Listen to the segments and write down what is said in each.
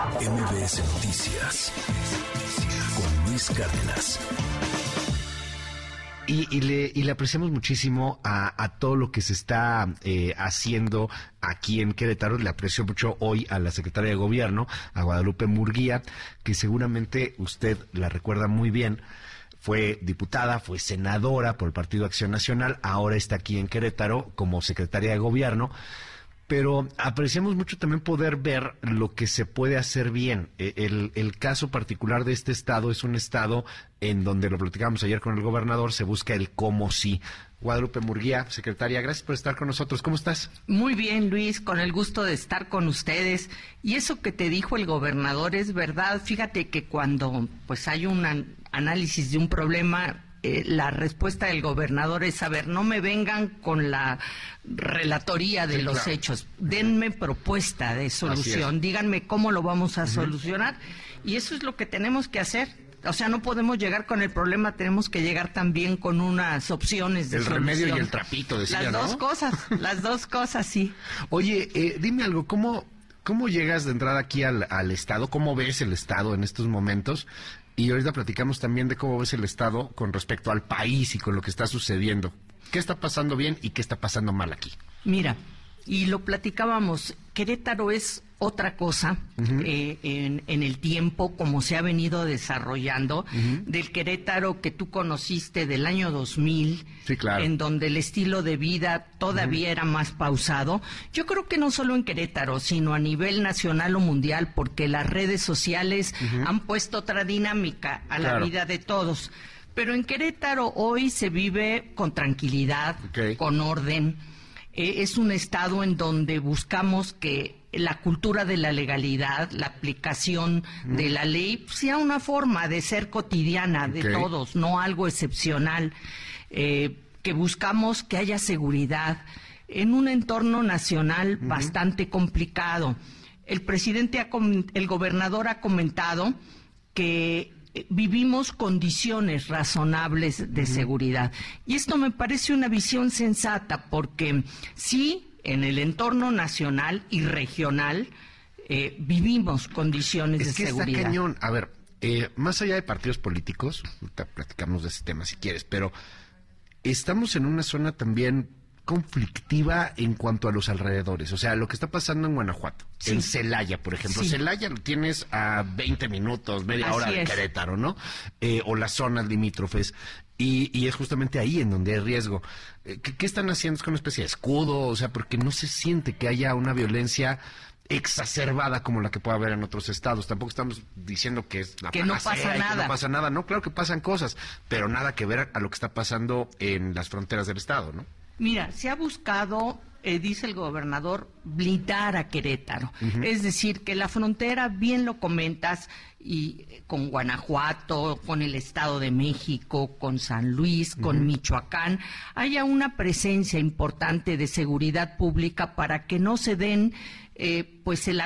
MBS Noticias con Luis Cárdenas. Y, le, apreciamos muchísimo a, todo lo que se está eh, haciendo aquí en Querétaro. Le aprecio mucho hoy a la secretaria de Gobierno, a Guadalupe Murguía, que seguramente usted la recuerda muy bien. Fue diputada, fue senadora por el Partido Acción Nacional, ahora está aquí en Querétaro como secretaria de Gobierno pero apreciamos mucho también poder ver lo que se puede hacer bien. E, el, caso particular de este estado es un estado en donde lo platicamos ayer con el gobernador, se busca el cómo sí. Guadalupe Murguía, secretaria, gracias por estar con nosotros. ¿Cómo estás? Muy bien, Luis, con el gusto de estar con ustedes. Y eso que te dijo el gobernador es verdad. Fíjate que cuando pues hay un análisis de un problema, eh, la respuesta del gobernador es, a ver, no me vengan con la relatoría de los hechos, denme propuesta de solución, díganme cómo lo vamos a solucionar. Y eso es lo que tenemos que hacer. O sea, no podemos llegar con el problema, tenemos que llegar también con unas opciones de El remedio y el trapito, decía, Las dos cosas, las dos cosas, sí. Oye, eh, dime algo, ¿cómo, ¿Cómo llegas de entrada aquí al, al, Estado? ¿Cómo ves el Estado en estos momentos? Y ahorita platicamos también de cómo ves el Estado con respecto al país y con lo que está sucediendo. ¿Qué está pasando bien y qué está pasando mal aquí? Mira, y lo platicábamos, Querétaro es otra cosa eh, en, el tiempo, como se ha venido desarrollando, del Querétaro que tú conociste del año 2000, en donde el estilo de vida todavía era más pausado. Yo creo que no solo en Querétaro, sino a nivel nacional o mundial, porque las redes sociales han puesto otra dinámica a la vida de todos. Pero en Querétaro hoy se vive con tranquilidad, con orden. Eh, es un estado en donde buscamos que la cultura de la legalidad, la aplicación de la ley, sea una forma de ser cotidiana de todos, no algo excepcional, eh, que buscamos que haya seguridad en un entorno nacional bastante complicado. El presidente, el gobernador ha comentado que vivimos condiciones razonables de seguridad. Y esto me parece una visión sensata, porque sí, en el entorno nacional y regional eh, vivimos condiciones de seguridad. Está cañón. A ver, eh, más allá de partidos políticos, platicamos de ese tema si quieres, pero estamos en una zona también conflictiva en cuanto a los alrededores. O sea, lo que está pasando en Guanajuato, en Celaya, por ejemplo. Celaya lo tienes a 20 minutos, media hora de Querétaro, ¿no? Eh, o las zonas limítrofes. Y, es justamente ahí en donde hay riesgo. Eh, ¿Qué, están haciendo? Es con una especie de escudo, o sea, porque no se siente que haya una violencia exacerbada como la que puede haber en otros estados. Tampoco estamos diciendo que es la que no pasa nada. Que no pasa nada. No, claro que pasan cosas, pero nada que ver a lo que está pasando en las fronteras del estado, ¿no? Mira, se ha buscado, eh, dice el gobernador, blindar a Querétaro. Es decir, que la frontera, bien lo comentas, y eh, con Guanajuato, con el Estado de México, con San Luis, con Michoacán, haya una presencia importante de seguridad pública para que no se den eh, pues el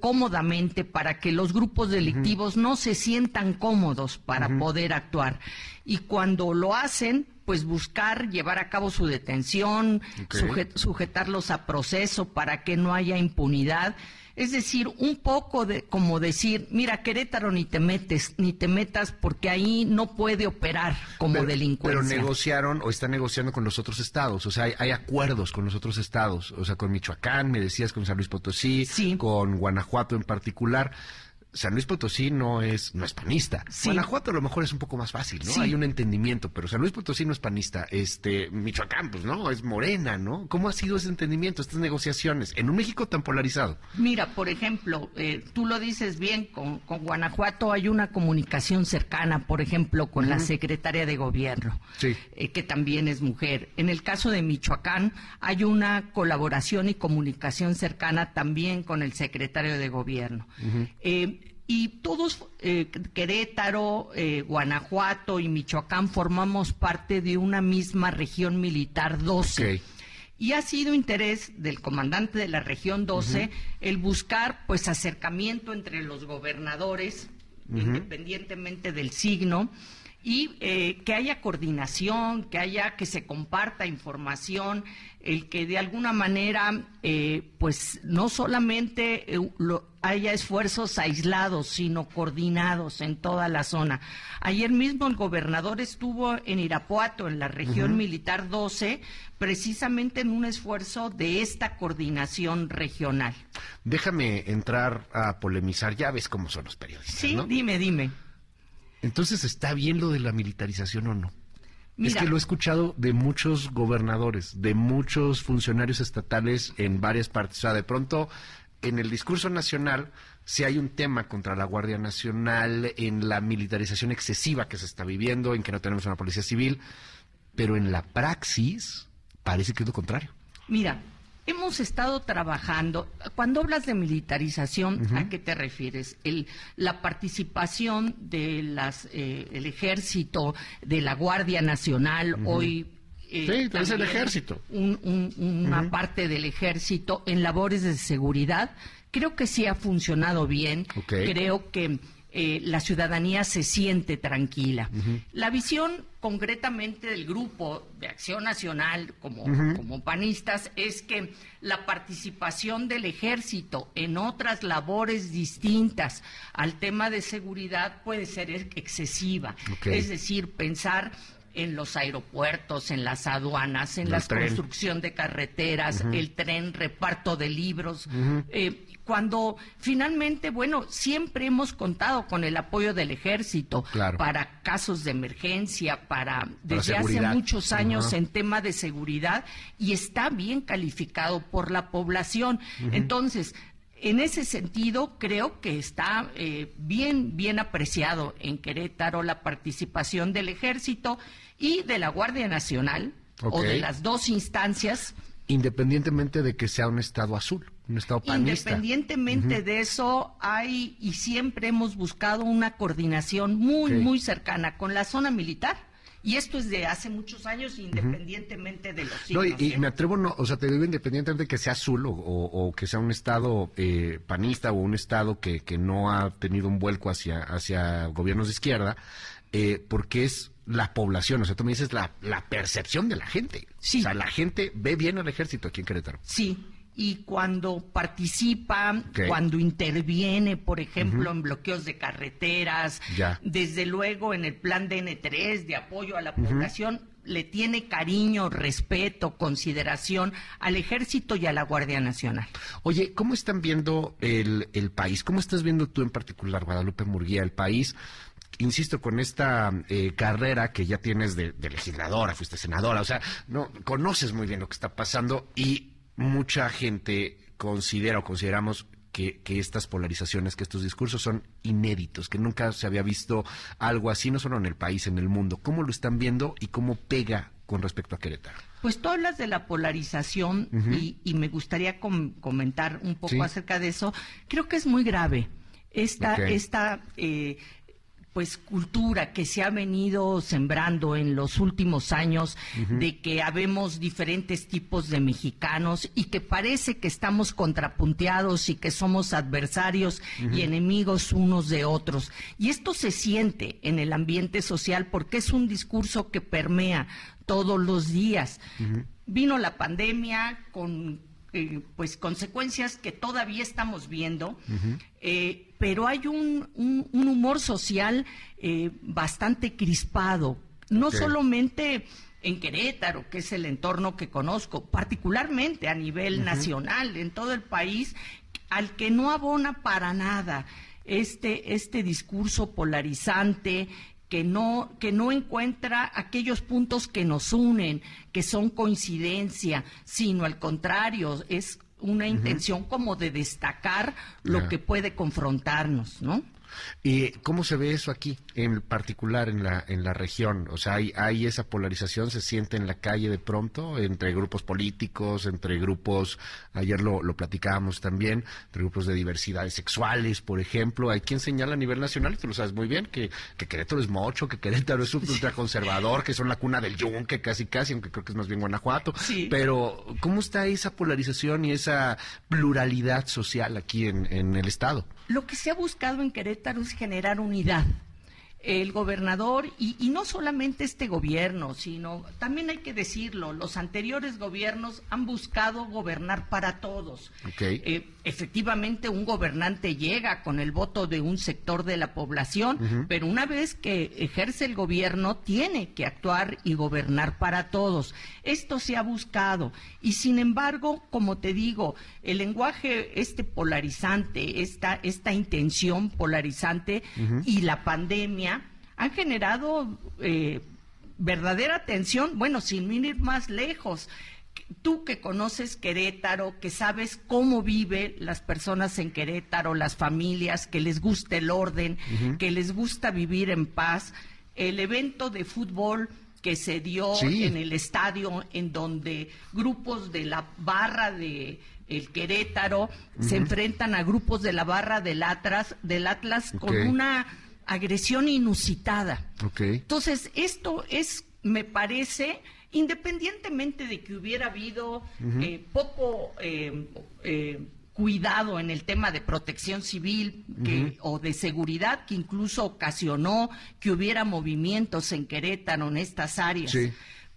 cómodamente para que los grupos delictivos no se sientan cómodos para poder actuar. Y cuando lo hacen pues buscar llevar a cabo su detención, sujetarlos a proceso para que no haya impunidad. Es decir, un poco de como decir, mira, Querétaro ni te metes, ni te metas porque ahí no puede operar como delincuencia. Pero negociaron o están negociando con los otros estados, o sea, hay, acuerdos con los otros estados, o sea, con Michoacán, me decías, con San Luis Potosí, con Guanajuato en particular. San Luis Potosí no es, no es panista. Guanajuato a lo mejor es un poco más fácil, ¿no? Hay un entendimiento, pero San Luis Potosí no es panista. Este, Michoacán, pues no, es morena, ¿no? ¿Cómo ha sido ese entendimiento, estas negociaciones en un México tan polarizado? Mira, por ejemplo, eh, tú lo dices bien, con, Guanajuato hay una comunicación cercana, por ejemplo, con la secretaria de gobierno, eh, que también es mujer. En el caso de Michoacán hay una colaboración y comunicación cercana también con el secretario de gobierno y todos, eh, Querétaro, eh, Guanajuato y Michoacán, formamos parte de una misma región militar 12. Y ha sido interés del comandante de la región 12 el buscar pues acercamiento entre los gobernadores, independientemente del signo, y eh, que haya coordinación, que haya que se comparta información, el que de alguna manera, eh, pues no solamente eh, haya esfuerzos aislados, sino coordinados en toda la zona. Ayer mismo el gobernador estuvo en Irapuato, en la región militar 12, precisamente en un esfuerzo de esta coordinación regional. Déjame entrar a polemizar, ya ves cómo son los periodistas. Sí, dime, dime. Entonces, ¿está bien lo de la militarización o no? es que lo he escuchado de muchos gobernadores, de muchos funcionarios estatales en varias partes. O sea, de pronto, en el discurso nacional, si hay un tema contra la Guardia Nacional, en la militarización excesiva que se está viviendo, en que no tenemos una policía civil, pero en la praxis parece que es lo contrario. Mira, Hemos estado trabajando, cuando hablas de militarización, ¿a qué te refieres? El, la participación del eh, ejército, de la Guardia Nacional, hoy eh, sí, es el ejército. una parte del ejército en labores de seguridad. Creo que sí ha funcionado bien. Creo que eh, la ciudadanía se siente tranquila. La visión concretamente del grupo de Acción Nacional como, como panistas es que la participación del ejército en otras labores distintas al tema de seguridad puede ser excesiva. Es decir, pensar en los aeropuertos, en las aduanas, en la construcción de carreteras, el tren, reparto de libros. Eh, cuando finalmente, bueno, siempre hemos contado con el apoyo del ejército para casos de emergencia, para, desde hace muchos años en tema de seguridad y está bien calificado por la población. Entonces, en ese sentido, creo que está eh, bien, bien apreciado en Querétaro la participación del Ejército y de la Guardia Nacional, o de las dos instancias. Independientemente de que sea un Estado azul, un Estado panista. Independientemente de eso, hay y siempre hemos buscado una coordinación muy, muy cercana con la zona militar y esto es de hace muchos años, independientemente de los signos. No, y, ¿eh? me atrevo, no, o sea, te digo independientemente de que sea azul o, que sea un estado eh, panista o un estado que, que no ha tenido un vuelco hacia, hacia gobiernos de izquierda, eh, porque es la población, o sea, tú me dices la, la percepción de la gente. Sí. O sea, la gente ve bien al ejército aquí en Querétaro. Sí, y cuando participa, cuando interviene, por ejemplo, en bloqueos de carreteras, desde luego en el plan DN3 de apoyo a la población, le tiene cariño, respeto, consideración al ejército y a la Guardia Nacional. Oye, ¿cómo están viendo el, el país? ¿Cómo estás viendo tú en particular, Guadalupe Murguía, el país? insisto, con esta eh, carrera que ya tienes de, de, legisladora, fuiste senadora, o sea, no conoces muy bien lo que está pasando y mucha gente considera o consideramos que, estas polarizaciones, que estos discursos son inéditos, que nunca se había visto algo así, no solo en el país, en el mundo. ¿Cómo lo están viendo y cómo pega con respecto a Querétaro? Pues tú hablas de la polarización y, me gustaría comentar un poco acerca de eso. Creo que es muy grave esta, esta eh, pues cultura que se ha venido sembrando en los últimos años de que habemos diferentes tipos de mexicanos y que parece que estamos contrapunteados y que somos adversarios y enemigos unos de otros. Y esto se siente en el ambiente social porque es un discurso que permea todos los días. Vino la pandemia con eh, pues consecuencias que todavía estamos viendo, eh, pero hay un, humor social eh, bastante crispado, no solamente en Querétaro, que es el entorno que conozco, particularmente a nivel nacional, en todo el país, al que no abona para nada este, este discurso polarizante, que no, que no encuentra aquellos puntos que nos unen, que son coincidencia, sino al contrario, es una intención como de destacar lo que puede confrontarnos, ¿no? ¿Y cómo se ve eso aquí, en particular en la, en la región? O sea, hay, hay esa polarización, se siente en la calle de pronto, entre grupos políticos, entre grupos, ayer lo, lo platicábamos también, entre grupos de diversidades sexuales, por ejemplo. Hay quien señala a nivel nacional, y tú lo sabes muy bien, que, que Querétaro es mocho, que Querétaro es un ultraconservador, que son la cuna del yunque, casi casi, aunque creo que es más bien Guanajuato. Pero, ¿cómo está esa polarización y esa pluralidad social aquí en, en el Estado? Lo que se ha buscado en Querétaro es generar unidad. El gobernador, y, no solamente este gobierno, sino también hay que decirlo, los anteriores gobiernos han buscado gobernar para todos. Eh, efectivamente, un gobernante llega con el voto de un sector de la población, pero una vez que ejerce el gobierno, tiene que actuar y gobernar para todos. Esto se ha buscado. Y sin embargo, como te digo, el lenguaje este polarizante, esta, esta intención polarizante y la pandemia, han generado eh, verdadera tensión, bueno, sin ir más lejos. Tú que conoces Querétaro, que sabes cómo viven las personas en Querétaro, las familias, que les gusta el orden, que les gusta vivir en paz, el evento de fútbol que se dio en el estadio en donde grupos de la barra de el Querétaro se enfrentan a grupos de la barra del Atlas, del Atlas con una agresión inusitada. Entonces, esto es, me parece, independientemente de que hubiera habido eh, poco eh, eh, cuidado en el tema de protección civil o de seguridad, que incluso ocasionó que hubiera movimientos en Querétaro en estas áreas.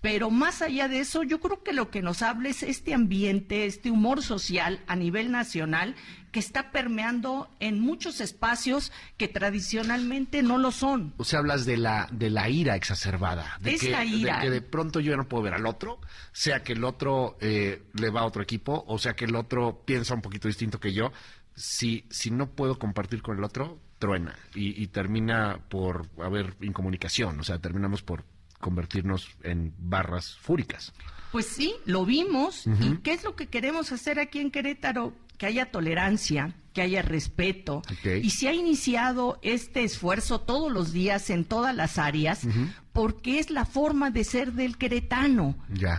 Pero más allá de eso, yo creo que lo que nos habla es este ambiente, este humor social a nivel nacional que está permeando en muchos espacios que tradicionalmente no lo son. O sea, hablas de la de la ira exacerbada, de, que, ira. de que de pronto yo ya no puedo ver al otro, sea que el otro eh, le va a otro equipo, o sea que el otro piensa un poquito distinto que yo. Si, si no puedo compartir con el otro, truena y, y termina por haber incomunicación, o sea, terminamos por convertirnos en barras fúricas. Pues sí, lo vimos. ¿Y qué es lo que queremos hacer aquí en Querétaro? Que haya tolerancia, que haya respeto. Y se ha iniciado este esfuerzo todos los días en todas las áreas, porque es la forma de ser del queretano.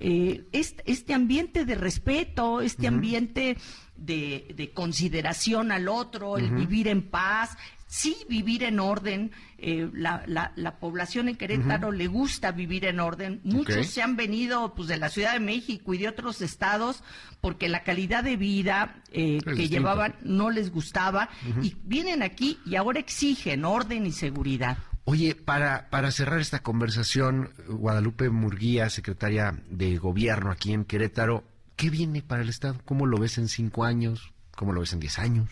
Eh, este, ambiente de respeto, este ambiente de, consideración al otro, el vivir en paz, sí vivir en orden. Eh, la, la, población en Querétaro le gusta vivir en orden. Muchos se han venido pues, de la Ciudad de México y de otros estados porque la calidad de vida eh, que llevaban no les gustaba y vienen aquí y ahora exigen orden y seguridad. Oye, para, para cerrar esta conversación, Guadalupe Murguía, secretaria de Gobierno aquí en Querétaro, ¿qué viene para el Estado? ¿Cómo lo ves en cinco años? ¿Cómo lo ves en diez años?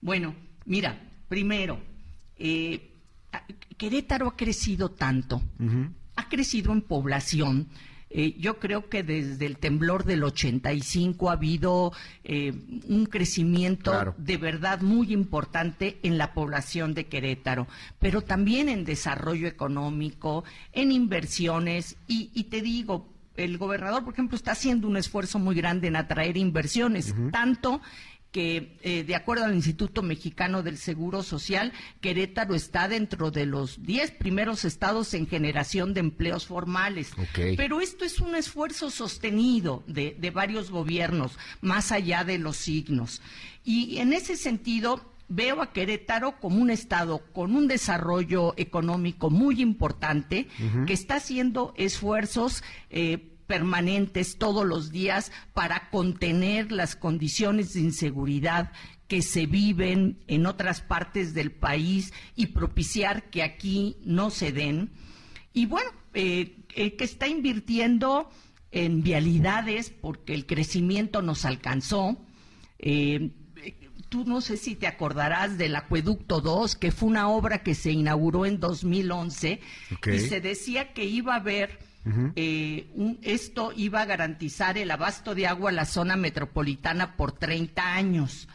Bueno, mira, Primero, eh, Querétaro ha crecido tanto, ha crecido en población. Eh, yo creo que desde el temblor del 85 ha habido eh, un crecimiento de verdad muy importante en la población de Querétaro, pero también en desarrollo económico, en inversiones y, te digo, el gobernador, por ejemplo, está haciendo un esfuerzo muy grande en atraer inversiones, tanto que eh, de acuerdo al Instituto Mexicano del Seguro Social, Querétaro está dentro de los 10 primeros estados en generación de empleos formales. Pero esto es un esfuerzo sostenido de, de varios gobiernos, más allá de los signos. Y en ese sentido, veo a Querétaro como un estado con un desarrollo económico muy importante, que está haciendo esfuerzos eh, permanentes todos los días para contener las condiciones de inseguridad que se viven en otras partes del país y propiciar que aquí no se den. Y bueno, eh, eh, que está invirtiendo en vialidades porque el crecimiento nos alcanzó. Eh, tú no sé si te acordarás del Acueducto 2, que fue una obra que se inauguró en 2011 y se decía que iba a haber eh, esto iba a garantizar el abasto de agua a la zona metropolitana por 30 años.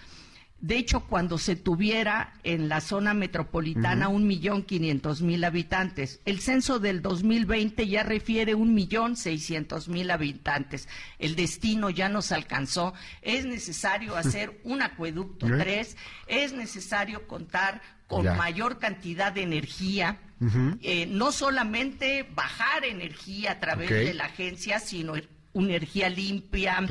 De hecho, cuando se tuviera en la zona metropolitana un millón quinientos mil habitantes, el censo del 2020 ya refiere un millón seiscientos mil habitantes. El destino ya nos alcanzó. Es necesario hacer un acueducto 3, es necesario contar con mayor cantidad de energía, eh, no solamente bajar energía a través de la agencia, sino energía limpia,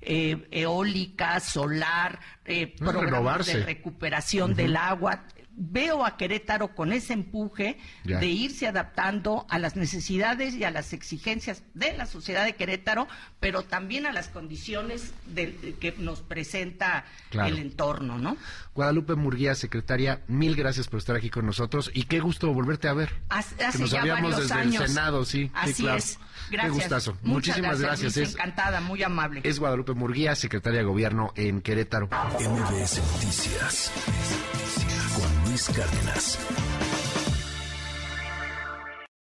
eh, eólica, solar, eh, programas de recuperación del agua. Veo a Querétaro con ese empuje Ya. de irse adaptando a las necesidades y a las exigencias de la sociedad de Querétaro, pero también a las condiciones que nos presenta Claro. el entorno, ¿no? Guadalupe Murguía, secretaria, mil gracias por estar aquí con nosotros y qué gusto volverte a ver. Hace, que nos ya habíamos varios desde años. el Senado, sí. sí, Así claro. es. Qué Gracias. gustazo. Muchas Muchísimas gracias. Es- encantada, muy amable. Es Guadalupe Murguía, secretaria de Gobierno en Querétaro. MBS Noticias Luis Cárdenas.